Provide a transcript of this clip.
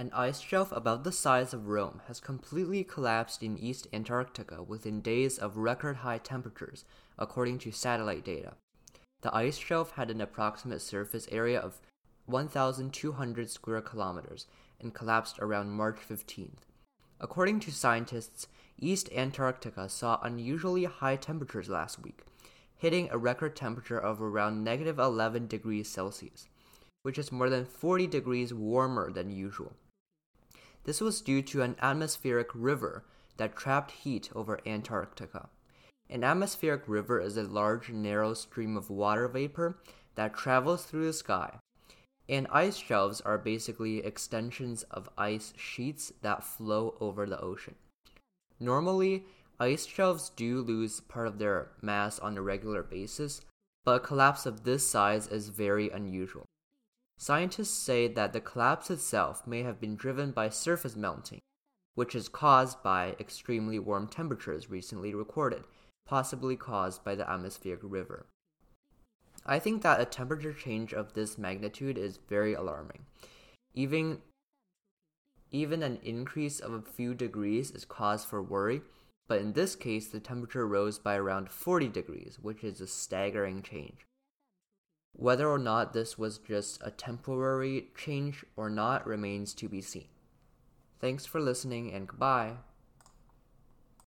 An ice shelf about the size of Rome has completely collapsed in East Antarctica within days of record high temperatures, according to satellite data. The ice shelf had an approximate surface area of 1,200 square kilometers and collapsed around March 15th. According to scientists, East Antarctica saw unusually high temperatures last week, hitting a record temperature of around negative 11 degrees Celsius, which is more than 40 degrees warmer than usual. This was due to an atmospheric river that trapped heat over Antarctica. An atmospheric river is a large, narrow stream of water vapor that travels through the sky. And ice shelves are basically extensions of ice sheets that flow over the ocean. Normally, ice shelves do lose part of their mass on a regular basis, but a collapse of this size is very unusual. Scientists say that the collapse itself may have been driven by surface melting, which is caused by extremely warm temperatures recently recorded, possibly caused by the atmospheric river. I think that a temperature change of this magnitude is very alarming. Even even an increase of a few degrees is cause for worry, but in this case the temperature rose by around 40 degrees, which is a staggering change. Whether or not this was just a temporary change or not remains to be seen. Thanks for listening and goodbye.